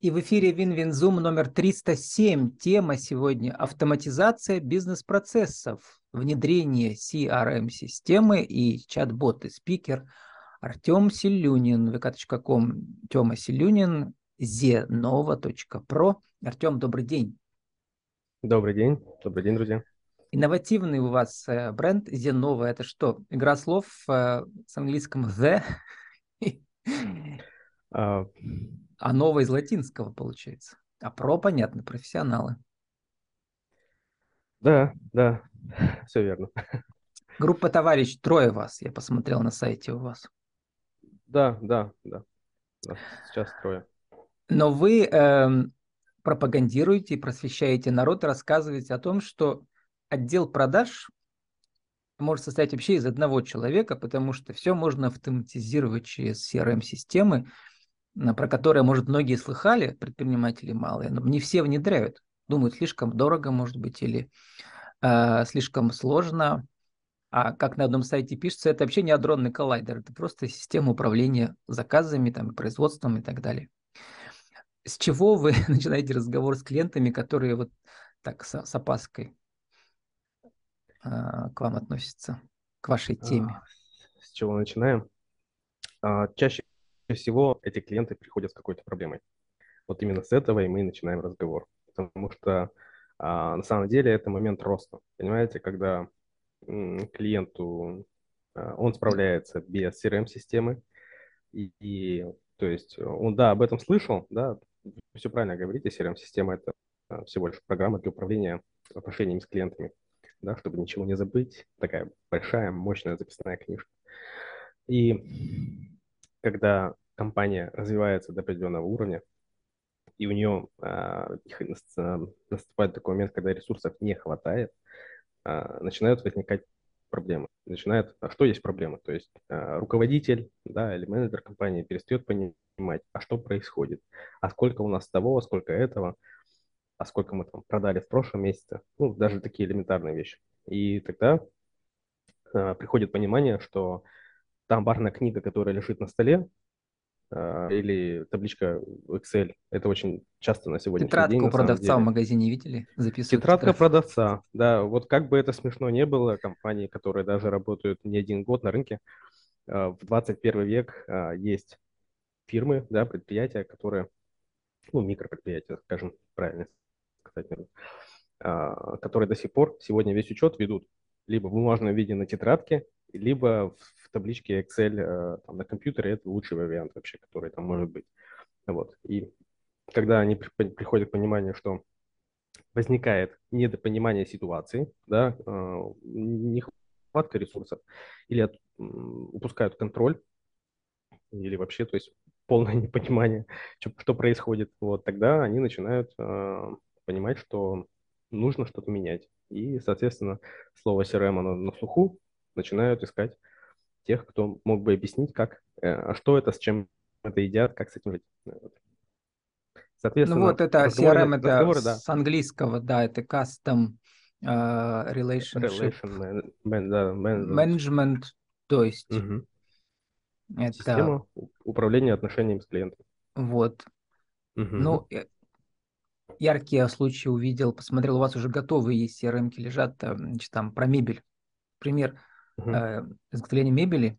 И в эфире Win-Win Zoom номер 307. Тема сегодня – автоматизация бизнес-процессов, внедрение CRM-системы и чат-боты. Спикер Артем Селюнин, vk.com, Тема Селюнин, zenova.pro. Артем, добрый день. Добрый день. Добрый день, друзья. Инновативный у вас э, бренд Zenova. Это что, игра слов э, с английском «the»? А, новое из латинского получается. А про, понятно, профессионалы. Да, да, все верно. Группа товарищ, трое вас, я посмотрел на сайте у вас. Да, да, да. Сейчас трое. Но вы э, пропагандируете, просвещаете народ, рассказываете о том, что отдел продаж может состоять вообще из одного человека, потому что все можно автоматизировать через CRM-системы, про которые, может, многие слыхали, предприниматели малые, но не все внедряют. Думают, слишком дорого, может быть, или э, слишком сложно. А как на одном сайте пишется, это вообще не адронный коллайдер, это просто система управления заказами, там, производством и так далее. С чего вы начинаете разговор с клиентами, которые вот так с, с опаской э, к вам относятся, к вашей теме? А, с чего начинаем? Чаще всего эти клиенты приходят с какой-то проблемой. Вот именно с этого и мы начинаем разговор. Потому что а, на самом деле это момент роста. Понимаете, когда клиенту а, он справляется без CRM-системы, и, и то есть он, да, об этом слышал, да, все правильно говорите, CRM-система это а, всего лишь программа для управления отношениями с клиентами, да, чтобы ничего не забыть, такая большая, мощная записная книжка. И когда компания развивается до определенного уровня, и у нее а, наступает такой момент, когда ресурсов не хватает, а, начинают возникать проблемы. Начинает, а что есть проблема? То есть а, руководитель да, или менеджер компании перестает понимать, а что происходит, а сколько у нас того, а сколько этого, а сколько мы там продали в прошлом месяце, ну, даже такие элементарные вещи. И тогда а, приходит понимание, что там барная книга, которая лежит на столе, а, или табличка Excel. Это очень часто на сегодняшний Тетрадка день. у продавца в магазине видели? Записывают Тетрадка тетрадь. продавца, да. Вот как бы это смешно не было, компании, которые даже работают не один год на рынке, а, в 21 век а, есть фирмы, да, предприятия, которые, ну, микропредприятия, скажем правильно сказать, которые до сих пор сегодня весь учет ведут либо в бумажном виде на тетрадке, либо в табличке Excel э, там, на компьютере это лучший вариант вообще, который там может быть. Вот. И когда они приходят к пониманию, что возникает недопонимание ситуации, да, э, нехватка ресурсов, или от, упускают контроль, или вообще, то есть полное непонимание, что, что происходит, вот тогда они начинают э, понимать, что нужно что-то менять. И, соответственно, слово CRM оно на слуху, начинают искать тех, кто мог бы объяснить, как, э, а что это, с чем это едят, как с этим жить. Соответственно, ну вот это CRM, это разговоры, да. с английского, да, это custom uh, relationship Relation man, да, management. management, то есть угу. это... Система управления отношениями с клиентом. Вот. Угу. Ну, яркие случаи увидел, посмотрел, у вас уже готовые есть CRM лежат, значит, там про мебель. Пример, угу. э, изготовления мебели,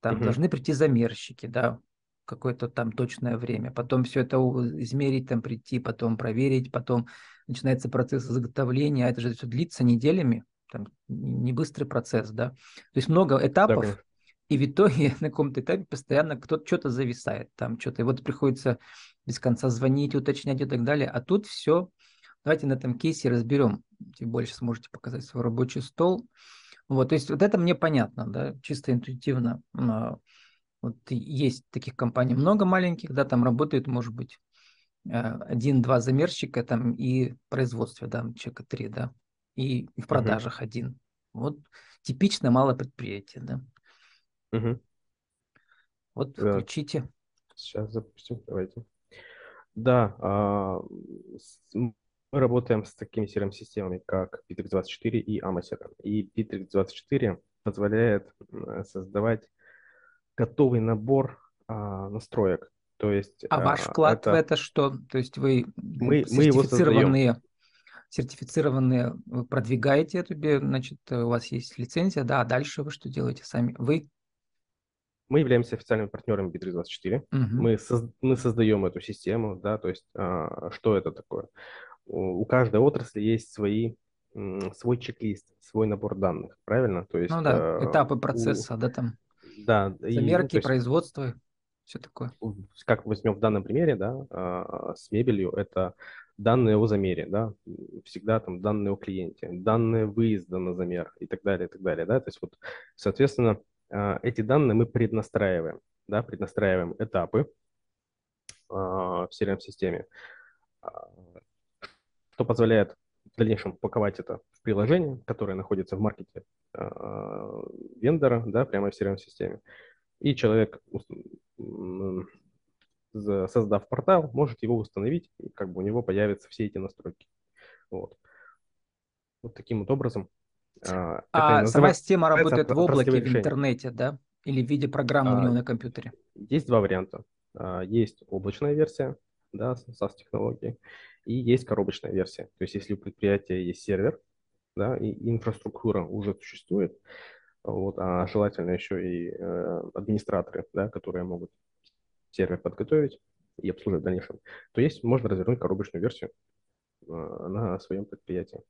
там угу. должны прийти замерщики, да, какое-то там точное время. Потом все это измерить, там прийти, потом проверить, потом начинается процесс изготовления. А это же все длится неделями, там не быстрый процесс, да. То есть много этапов, да, и в итоге на каком-то этапе постоянно кто-то что-то зависает, там что-то. И вот приходится без конца звонить, уточнять и так далее. А тут все. Давайте на этом кейсе разберем. Тем больше сможете показать свой рабочий стол. Вот, то есть вот это мне понятно, да, чисто интуитивно. Вот есть таких компаний много маленьких, да, там работает, может быть, э, один-два замерщика там и производство, да, человека три, да, и в продажах угу. один. Вот типично малое предприятие, да. Угу. Вот да. включите. Сейчас запустим, давайте. Да, а, мы работаем с такими CRM-системами, как Bittrex24 и Amazon. И Bittrex24 позволяет создавать готовый набор а, настроек. То есть, а ваш вклад это... в это что? То есть вы мы, мы его создаем сертифицированные, вы продвигаете эту, значит, у вас есть лицензия, да, а дальше вы что делаете сами? Вы? Мы являемся официальными партнерами Bittrex24. Угу. Мы, соз, мы создаем эту систему, да, то есть а, что это такое? У, у каждой отрасли есть свои, свой чек-лист, свой набор данных, правильно? То есть, ну да, а, этапы процесса, у, да, там. Да. Замерки, и, ну, производство, все такое. Как возьмем в данном примере, да, а, с мебелью, это данные о замере, да, всегда там данные о клиенте, данные выезда на замер и так далее, и так далее, да, то есть вот, соответственно, а, эти данные мы преднастраиваем, да, преднастраиваем этапы а, в CRM-системе, что позволяет в дальнейшем упаковать это в приложение, которое находится в маркете вендора, да, прямо в CRM-системе. И человек создав портал, может его установить, и как бы у него появятся все эти настройки. Вот. Вот таким вот образом. А, а сама система работает в облаке, в интернете, да? Или в виде программы а, у него на компьютере? Есть два варианта. А, есть облачная версия, да, SaaS технологии, и есть коробочная версия. То есть если у предприятия есть сервер, да, и инфраструктура уже существует, вот, а желательно еще и э, администраторы, да, которые могут сервер подготовить и обслуживать в дальнейшем, то есть можно развернуть коробочную версию э, на своем предприятии.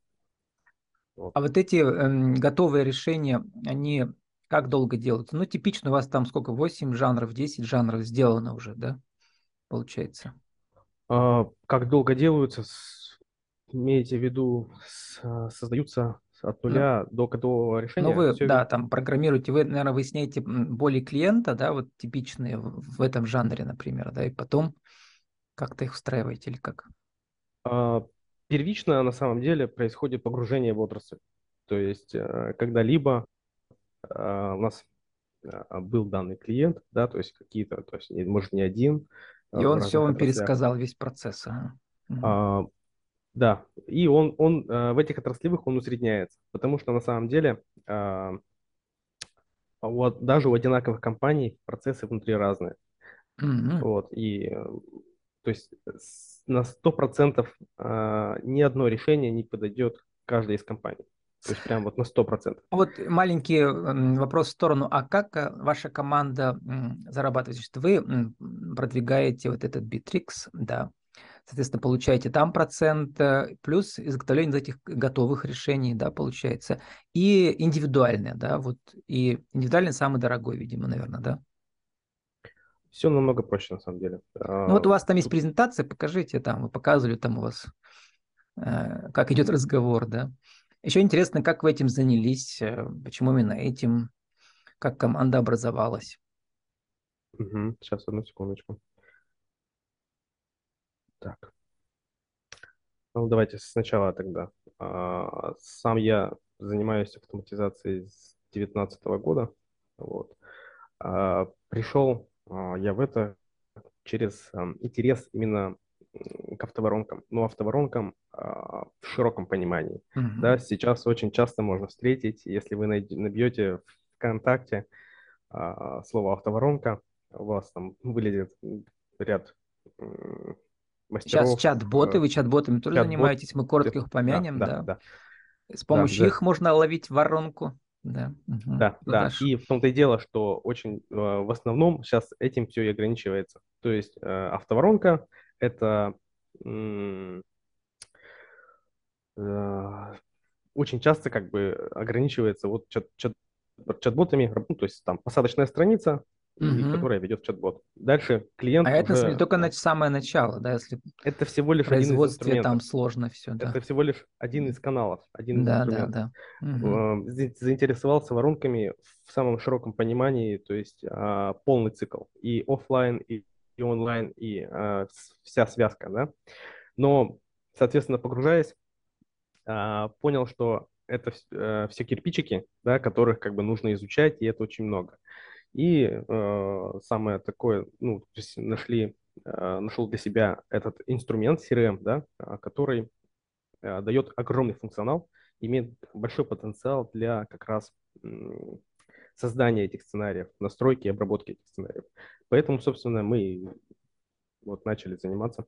Вот. А вот эти э, готовые решения, они как долго делаются? Ну, типично у вас там сколько, 8 жанров, 10 жанров сделано уже, да, получается? А, как долго делаются, имеете в виду, создаются от нуля ну, до готового решения. Ну, вы, все... да, там программируете, вы, наверное, выясняете боли клиента, да, вот типичные в этом жанре, например, да, и потом как-то их устраиваете или как? А, первично, на самом деле, происходит погружение в отрасль. То есть, э, когда-либо а, у нас а, был данный клиент, да, то есть какие-то, то есть, может, не один. И он все вам пересказал, весь процесс. А, да, и он, он э, в этих отраслевых он усредняется, потому что на самом деле э, вот, даже у одинаковых компаний процессы внутри разные. Mm-hmm. Вот, и э, то есть на 100% э, ни одно решение не подойдет каждой из компаний. То есть прям вот на 100%. Вот маленький вопрос в сторону. А как э, ваша команда зарабатывает? Вы продвигаете вот этот Bittrex, да, соответственно, получаете там процент, э, плюс изготовление этих готовых решений, да, получается, и индивидуальное, да, вот, и индивидуальный самый дорогой, видимо, наверное, да? Все намного проще, на самом деле. Ну вот у вас там есть презентация, покажите там, вы показывали там у вас, э, как идет разговор, да. Еще интересно, как вы этим занялись, э, почему именно этим, как команда образовалась. Угу. Сейчас, одну секундочку. Так. Ну, давайте сначала тогда. А, сам я занимаюсь автоматизацией с 2019 года. Вот. А, пришел а, я в это через интерес именно к автоворонкам. Ну, автоворонкам в широком понимании. Mm-hmm. Да, сейчас очень часто можно встретить, если вы набьете в ВКонтакте слово автоворонка, у вас там вылезет ряд мастеров. Сейчас чат-боты, вы чат-ботами тоже чат занимаетесь, мы коротко их упомянем, да. да. да. С помощью да, их да. можно ловить воронку. Да, угу. да, да. И в том-то и дело, что очень э, в основном сейчас этим все и ограничивается. То есть э, автоворонка это э, очень часто как бы ограничивается вот чат, чат, чат-ботами, ну, то есть там посадочная страница, угу. которая ведет чат-бот. Дальше клиент. А это уже... только на самое начало, да, если это всего лишь один из там сложно все, да. Это всего лишь один из каналов, один из да. Да, да. Угу. Заинтересовался воронками в самом широком понимании, то есть а, полный цикл и офлайн, и, и онлайн, и а, вся связка, да. Но, соответственно, погружаясь, понял, что это все кирпичики, да, которых как бы нужно изучать, и это очень много. И э, самое такое, ну, нашли, э, нашел для себя этот инструмент CRM, да, а, который э, дает огромный функционал, имеет большой потенциал для как раз э, создания этих сценариев, настройки и обработки этих сценариев. Поэтому, собственно, мы вот начали заниматься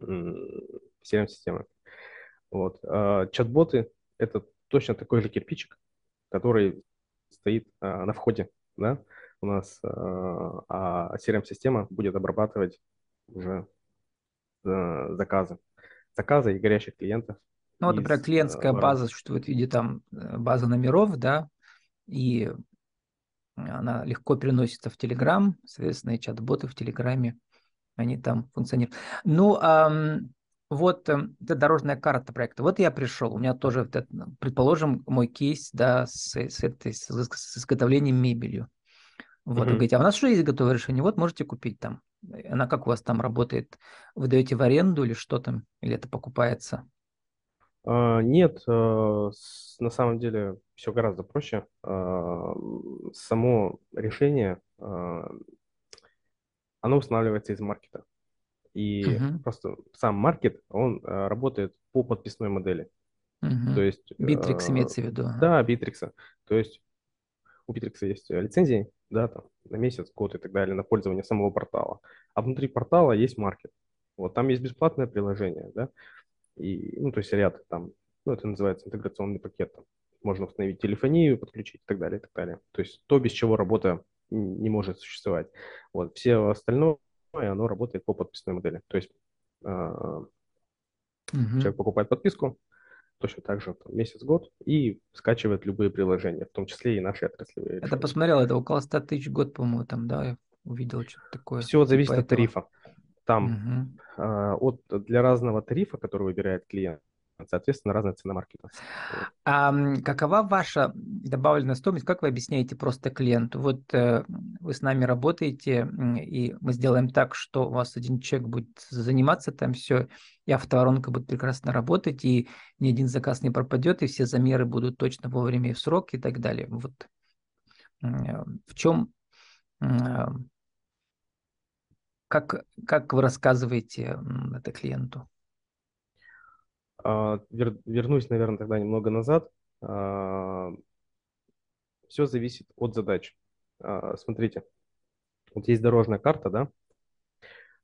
CRM-системой. Вот. А чат-боты – это точно такой же кирпичик, который стоит а, на входе, да, у нас, а, а CRM-система будет обрабатывать уже а, заказы, заказы и горящих клиентов. Ну, вот, например, клиентская а, база существует в виде там э, базы номеров, да, и она легко переносится в Telegram, соответственно, и чат-боты в Телеграме, они там функционируют. Ну, эм, вот э, это дорожная карта проекта. Вот я пришел, у меня тоже, предположим, мой кейс, да, с, с, этой, с, с изготовлением мебелью. Вот, mm-hmm. вы говорите, а у нас что есть готовое решение? Вот можете купить там. Она как у вас там работает? Вы даете в аренду или что там? Или это покупается? Uh, нет, uh, на самом деле все гораздо проще. Uh, само решение, оно устанавливается из маркета. И uh-huh. просто сам маркет, он работает по подписной модели. Uh-huh. То есть... Bittrex имеется в виду. Да, Bittrex. То есть у Bittrex есть лицензии, да, там, на месяц, год и так далее, на пользование самого портала. А внутри портала есть маркет. Вот там есть бесплатное приложение, да, и, ну, то есть ряд там, ну, это называется интеграционный пакет, там, можно установить телефонию, подключить и так далее, и так далее. То есть то, без чего работа не может существовать. Вот, все остальное, оно работает по подписной модели. То есть угу. человек покупает подписку, точно так же месяц-год и скачивает любые приложения, в том числе и наши отраслевые. Это посмотрел, это около 100 тысяч год, по-моему, там, да, я увидел что-то такое. Все типа зависит этого. от тарифа. Там угу. э, от, для разного тарифа, который выбирает клиент, соответственно, разная цена маркета. А какова ваша добавленная стоимость? Как вы объясняете просто клиенту? Вот э, вы с нами работаете, и мы сделаем так, что у вас один человек будет заниматься там все, и автоворонка будет прекрасно работать, и ни один заказ не пропадет, и все замеры будут точно вовремя и в срок и так далее. Вот в чем э, как, как вы рассказываете это клиенту? А, вернусь, наверное, тогда немного назад. А, Все зависит от задач. А, смотрите, вот есть дорожная карта, да?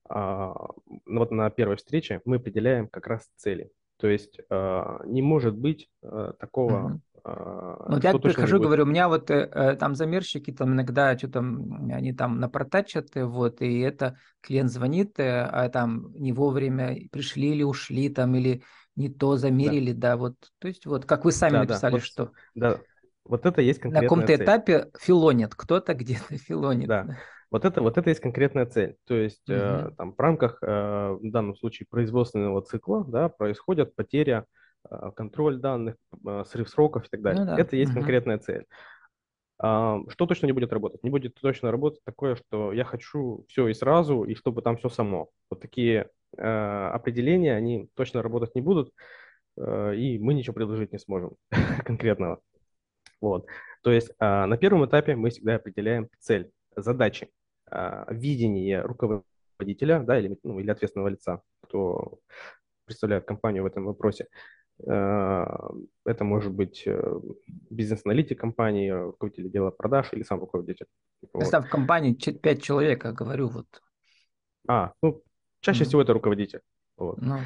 Ну вот на первой встрече мы определяем как раз цели. То есть не может быть такого а, ну, я прихожу, говорю, у меня вот э, э, там замерщики там иногда что-то они там напортачат, э, вот, и это клиент звонит, э, а там не вовремя пришли или ушли там, или не то замерили, да, да вот, то есть вот, как вы сами да, написали, да, вот, что... Да, вот это есть конкретная На каком-то цель. этапе филонит, кто-то где-то филонит. Да. Вот это, вот это есть конкретная цель. То есть угу. э, там в рамках, э, в данном случае, производственного цикла да, происходит потеря а, контроль данных, а, срыв сроков и так далее. Ну, да. Это есть угу. конкретная цель. А, что точно не будет работать? Не будет точно работать такое, что я хочу все и сразу, и чтобы там все само. Вот такие определения, они точно работать не будут, и мы ничего предложить не сможем конкретного. Вот. То есть на первом этапе мы всегда определяем цель, задачи, видение руководителя да, или, ну, или ответственного лица, кто представляет компанию в этом вопросе. Э, это может быть э, бизнес-аналитик компании, руководитель дела продаж или сам руководитель. Если вот. в компании 5 человек, я говорю, вот. А, ну, чаще mm. всего это руководитель. Вот. Ну,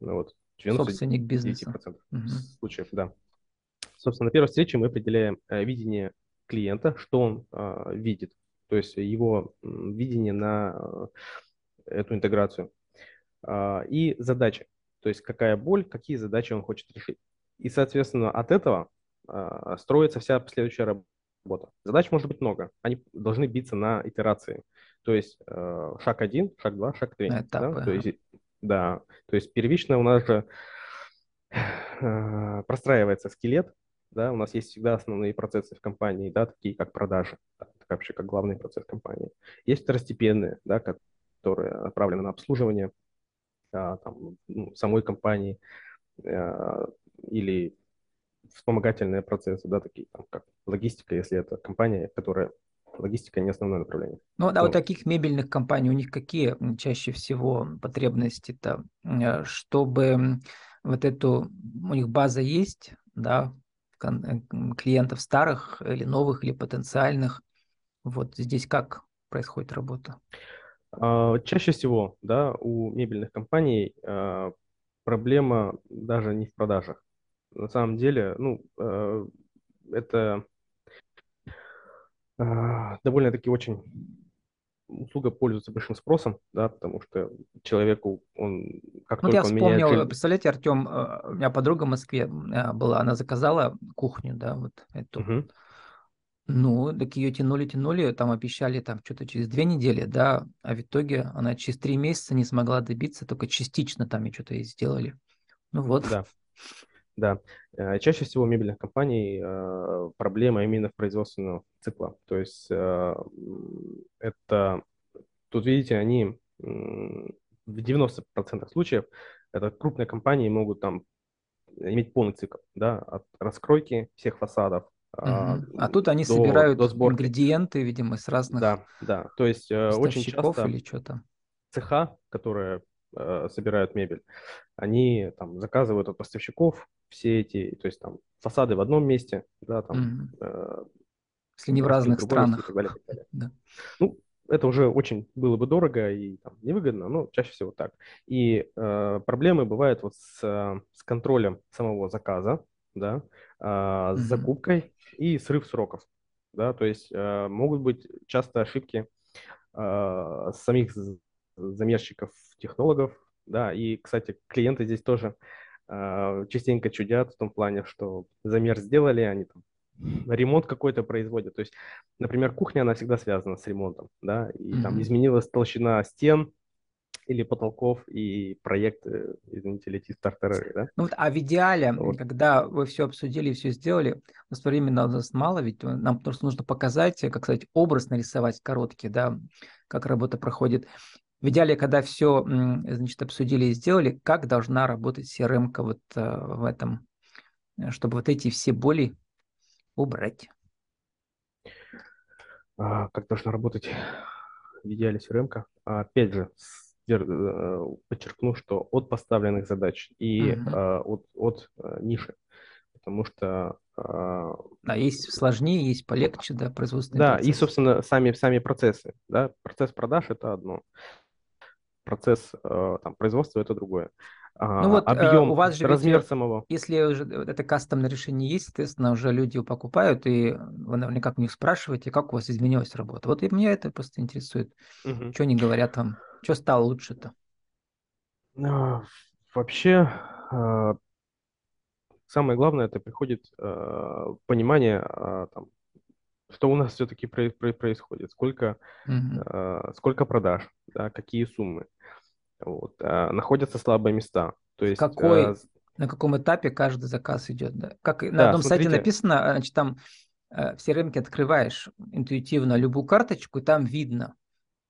ну вот. Собственник бизнеса. Mm-hmm. случаев, да. Собственно, на первой встрече мы определяем э, видение клиента, что он э, видит, то есть его э, видение на э, эту интеграцию э, и задачи. То есть какая боль, какие задачи он хочет решить. И, соответственно, от этого э, строится вся последующая работа. Задач может быть много. Они должны биться на итерации. То есть э, шаг один, шаг два, шаг три. Этапы. Да? То есть, да. То есть первично у нас же э, простраивается скелет. Да? У нас есть всегда основные процессы в компании, да, такие как продажи. Да? Вообще как главный процесс компании. Есть второстепенные, да, которые направлены на обслуживание там, ну, самой компании а, или вспомогательные процессы, да, такие там, как логистика, если это компания, которая логистика не основное направление. Ну, да, вот таких мебельных компаний, у них какие чаще всего потребности-то, э, чтобы вот эту, у них база есть, да, э, клиентов старых или новых, или потенциальных, вот здесь как происходит работа? А, чаще всего, да, у мебельных компаний а, проблема даже не в продажах. На самом деле, ну, а, это довольно-таки очень услуга пользуется большим спросом, да, потому что человеку, он как вот только я он вспомнил, меняет... представляете, Артем, у меня подруга в Москве была, она заказала кухню, да, вот эту. Угу. Ну, так ее тянули, тянули, там обещали там что-то через две недели, да, а в итоге она через три месяца не смогла добиться, только частично там и что-то и сделали. Ну вот. Да, да. Э, чаще всего у мебельных компаний э, проблема именно в производственного цикла. То есть э, это, тут видите, они в 90% случаев это крупные компании могут там иметь полный цикл, да, от раскройки всех фасадов, а, а тут они до, собирают до ингредиенты, видимо, с разных Да, да. То есть э, очень часто или что-то. цеха, которые э, собирают мебель, они там заказывают от поставщиков все эти, то есть там фасады в одном месте, да, там. Угу. Э, Если не в разных странах. И так далее, и так далее. Да. Ну, это уже очень было бы дорого и там, невыгодно, но чаще всего так. И э, проблемы бывают вот с, с контролем самого заказа, да, э, с закупкой и срыв сроков. Да, то есть э, могут быть часто ошибки э, самих замерщиков, технологов, да, и, кстати, клиенты здесь тоже э, частенько чудят в том плане, что замер сделали, они там ремонт какой-то производят. То есть, например, кухня, она всегда связана с ремонтом, да, и mm-hmm. там изменилась толщина стен, или потолков и проект, извините, летит стартер, да? Ну вот, а в идеале, вот. когда вы все обсудили, все сделали, у нас времени у нас мало, ведь нам просто нужно показать, как сказать, образ нарисовать короткий, да, как работа проходит. В идеале, когда все, значит, обсудили и сделали, как должна работать CRM вот э, в этом, чтобы вот эти все боли убрать? А, как должна работать в идеале CRM? -ка? Опять же, Э, подчеркну, что от поставленных задач и uh-huh. от, от э, ниши. Потому что... А есть сложнее, есть полегче, да, производственные Да, процессы. и, собственно, сами, сами процессы. Да? Процесс продаж – это одно. Процесс там, производства – это другое. А, ну вот объем, у вас же размер ведь, самого. Если уже это кастомное решение есть, соответственно, уже люди его покупают, и вы наверняка у них спрашиваете, как у вас изменилась работа. Вот и меня это просто интересует. Угу. Что они говорят вам? Что стало лучше-то? А, вообще, а, самое главное, это приходит а, понимание, там, что у нас все-таки происходит, сколько, угу. сколько продаж, да, какие суммы. Вот, находятся слабые места. То есть, Какой, на каком этапе каждый заказ идет? Да? Как на да, одном смотрите. сайте написано, значит, там э, все рынки открываешь интуитивно любую карточку, и там видно,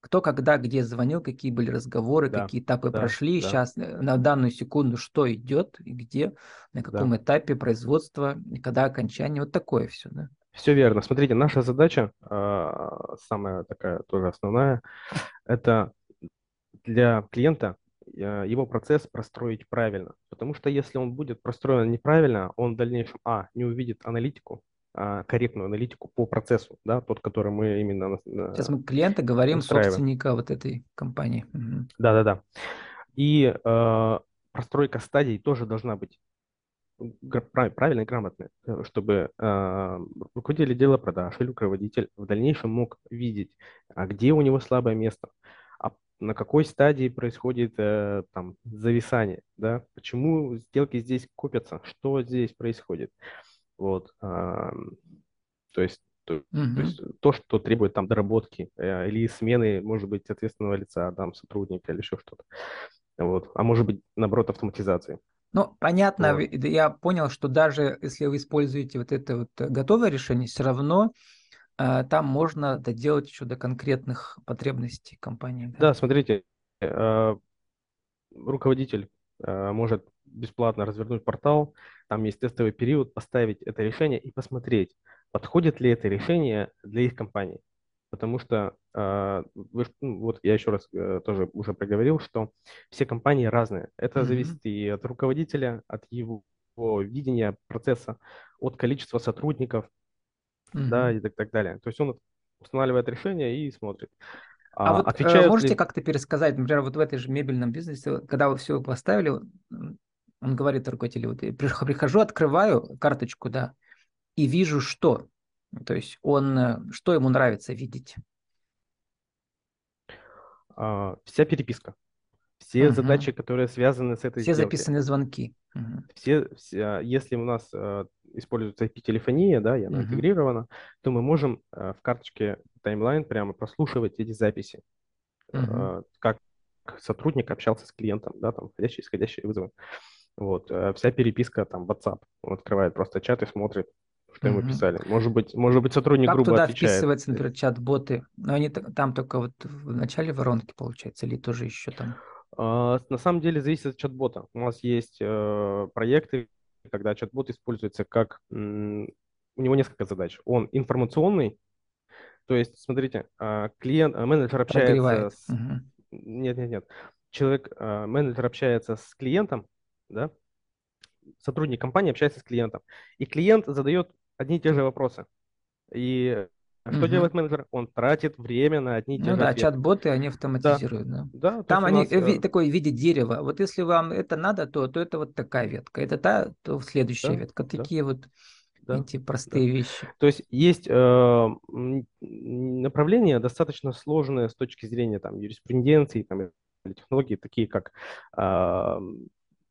кто когда где звонил, какие были разговоры, да, какие этапы да, прошли, да. сейчас э, на данную секунду что идет и где, на каком да. этапе производства, когда окончание, вот такое все, да? Все верно. Смотрите, наша задача, а, самая такая тоже основная, это для клиента э, его процесс простроить правильно. Потому что если он будет простроен неправильно, он в дальнейшем, а, не увидит аналитику, корректную аналитику по процессу, да, тот, который мы именно... Сейчас мы клиента говорим, собственника вот этой компании. Да-да-да. И э, простройка стадий тоже должна быть правильно и грамотно, э, чтобы э, руководитель отдела продаж или руководитель в дальнейшем мог видеть, а где у него слабое место, а на какой стадии происходит э, там зависание, да, почему сделки здесь купятся, что здесь происходит. Вот. А, то есть то, угу. то есть то, что требует там доработки э, или смены, может быть, ответственного лица, там, сотрудника или еще что-то. Вот. А может быть, наоборот, автоматизации. Ну, понятно, вот. я понял, что даже если вы используете вот это вот готовое решение, все равно э, там можно доделать еще до конкретных потребностей компании. Да, да смотрите, э, руководитель э, может бесплатно развернуть портал, там есть тестовый период, поставить это решение и посмотреть, подходит ли это решение для их компании. Потому что, э, вы, ну, вот я еще раз э, тоже уже проговорил, что все компании разные. Это mm-hmm. зависит и от руководителя, от его видения процесса, от количества сотрудников, mm-hmm. да, и так, так далее. То есть он устанавливает решение и смотрит. А, а вот отвечают можете ли... как-то пересказать, например, вот в этой же мебельном бизнесе, когда вы все поставили, он говорит руководителю, вот я прихожу, открываю карточку, да, и вижу что. То есть он, э, что ему нравится видеть? А, вся переписка. Все угу. задачи, которые связаны с этой Все сделкой. записаны звонки. Угу. Все, все, если у нас uh, используется IP-телефония, да, и она угу. интегрирована, то мы можем uh, в карточке таймлайн прямо прослушивать эти записи. Угу. Uh, как сотрудник общался с клиентом, да, там входящие, исходящие вызовы. Вот, вся переписка там WhatsApp, он открывает просто чат и смотрит, что ему писали. Может быть, может быть сотрудник как грубо туда отвечает. вписывается, например, чат-боты? Но они там только вот в начале воронки, получается, или тоже еще там? А, на самом деле зависит от чат-бота. У нас есть э, проекты, когда чат-бот используется как... у него несколько задач. Он информационный, то есть, смотрите, а, клиент, а, менеджер общается с... Угу. Нет, нет, нет. Человек, менеджер общается с клиентом, да, сотрудник компании общается с клиентом, и клиент задает одни и те же вопросы. И что угу. делает менеджер? Он тратит время на одни и те ну же да, чат-боты, они автоматизируют. Да. Да. Да, Там они нас... Э, такой в виде дерева. Вот если вам это надо, то, то это вот такая ветка. Это та, то следующая да, ветка. Такие да. вот да, эти простые да. вещи. То есть есть э, направления достаточно сложные с точки зрения там, юриспруденции там, технологий, такие как э,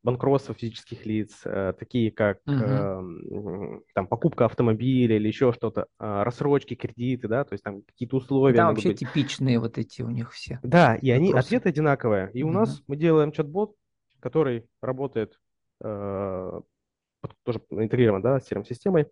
банкротства физических лиц, э, такие как угу. там покупка автомобиля или еще что-то, а, рассрочки, кредиты, да, то есть там какие-то условия. Да, вообще быть. типичные вот эти у них все. Да, и они ответы одинаковые. И угу. у нас мы делаем чат-бот, который работает э, тоже интегрирован, да, с CRM-системой,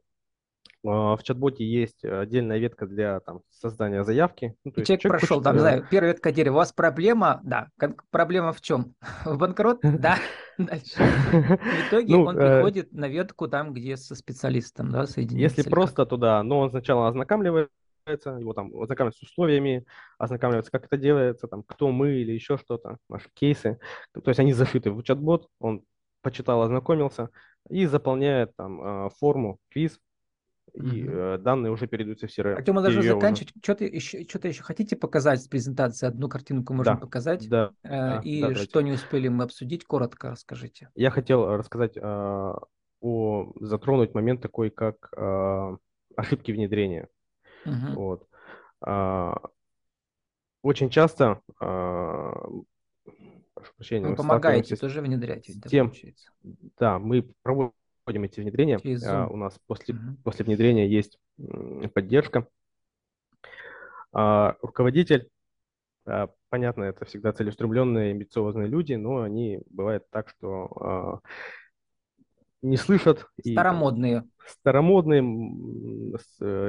а, в чат-боте есть отдельная ветка для там, создания заявки. Ну, человек, человек прошел, хочет... там, не знаю, первая ветка дерева. У вас проблема, да, проблема в чем? В банкрот? Да. Дальше. В итоге ну, он э, приходит на ветку там, где со специалистом, да, соединяется. Если просто туда, но он сначала ознакомливается, его там ознакомливается с условиями, ознакомливается, как это делается, там, кто мы или еще что-то, наши кейсы. То есть они зашиты в чат-бот, он почитал, ознакомился и заполняет там а, форму, квиз, и э, данные уже передаются в CRM. Артем, мы должны заканчивать. Уже... Что-то еще, что-то еще хотите показать с презентации? Одну картинку можем да, показать. Да, э, да, и да, что не успели мы обсудить, коротко расскажите. Я хотел рассказать э, о затронуть момент такой, как э, ошибки внедрения. Угу. Вот. Э, очень часто э, прошу прощения, вы помогаете тоже внедрять, тем, да, мы проводим проводим эти внедрения. А, у нас после, угу. после внедрения есть поддержка. А, руководитель, а, понятно, это всегда целеустремленные, амбициозные люди, но они бывает так, что а, не слышат. Старомодные. И, там, старомодные,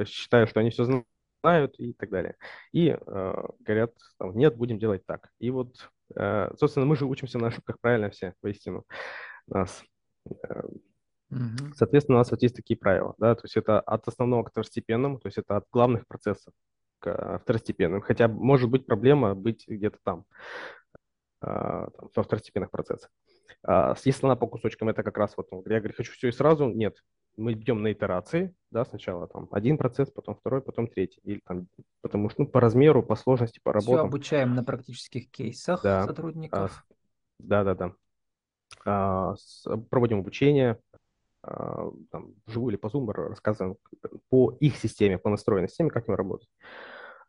считают, что они все знают и так далее. И э, говорят, там, нет, будем делать так. И вот, э, собственно, мы же учимся на ошибках правильно все, воистину. Нас э, Угу. Соответственно, у нас вот есть такие правила, да, то есть это от основного к второстепенному, то есть это от главных процессов к второстепенным, хотя может быть проблема быть где-то там, а, там во второстепенных процессах. А, если она по кусочкам, это как раз вот, я говорю, хочу все и сразу, нет, мы идем на итерации, да, сначала там один процесс, потом второй, потом третий, или там, потому что ну, по размеру, по сложности, по работе. Все обучаем на практических кейсах да, сотрудников. А, да, да, да. А, с, проводим обучение, там, вживую или по Zoom рассказываем по их системе, по настроенной системе, как им работать.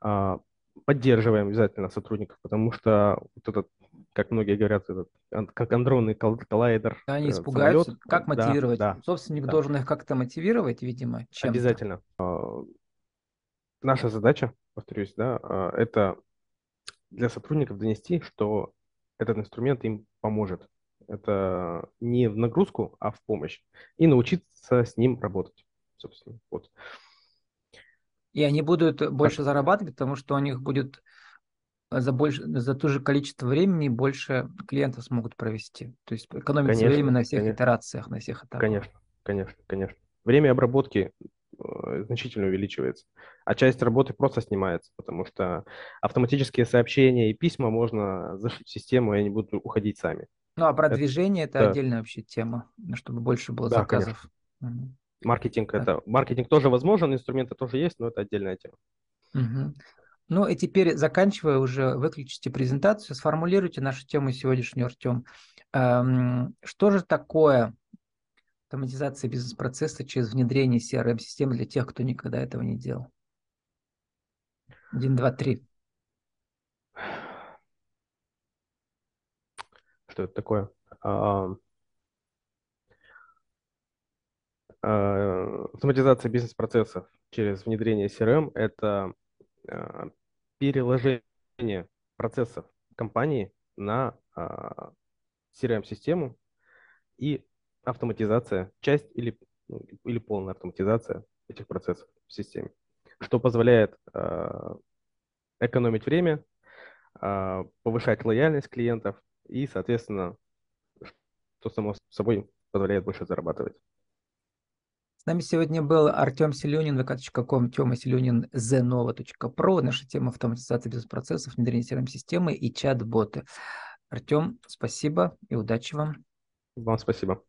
А, поддерживаем обязательно сотрудников, потому что вот этот, как многие говорят, этот, как андронный коллайдер. Они э, испугаются. Самолет. Как мотивировать? Да, да, Собственник да. должен их как-то мотивировать, видимо, чем Обязательно. А, наша задача, повторюсь, да, это для сотрудников донести, что этот инструмент им поможет это не в нагрузку, а в помощь. И научиться с ним работать, собственно. Вот. И они будут больше так. зарабатывать, потому что у них будет за, больше, за то же количество времени больше клиентов смогут провести. То есть экономится конечно, время на всех конечно. итерациях, на всех этапах. Конечно, конечно, конечно. Время обработки э, значительно увеличивается, а часть работы просто снимается, потому что автоматические сообщения и письма можно зашить в систему, и они будут уходить сами. Ну, а продвижение это, это да. отдельная вообще тема, чтобы больше было да, заказов. Маркетинг это маркетинг тоже возможен, инструменты тоже есть, но это отдельная тема. Угу. Ну и теперь, заканчивая уже, выключите презентацию, сформулируйте нашу тему сегодняшнюю, Артем. Эм, что же такое автоматизация бизнес-процесса через внедрение CRM-системы для тех, кто никогда этого не делал? Один, два, три. Что это такое? А, а, автоматизация бизнес-процессов через внедрение CRM – это а, переложение процессов компании на CRM-систему и автоматизация, часть или, или полная автоматизация этих процессов в системе, что позволяет экономить время, повышать лояльность клиентов и, соответственно, что само собой позволяет больше зарабатывать. С нами сегодня был Артем Селюнин, vk.com, Тёма Селюнин, zenova.pro. Наша тема автоматизация бизнес-процессов, внедрение CRM-системы и чат-боты. Артем, спасибо и удачи вам. Вам спасибо.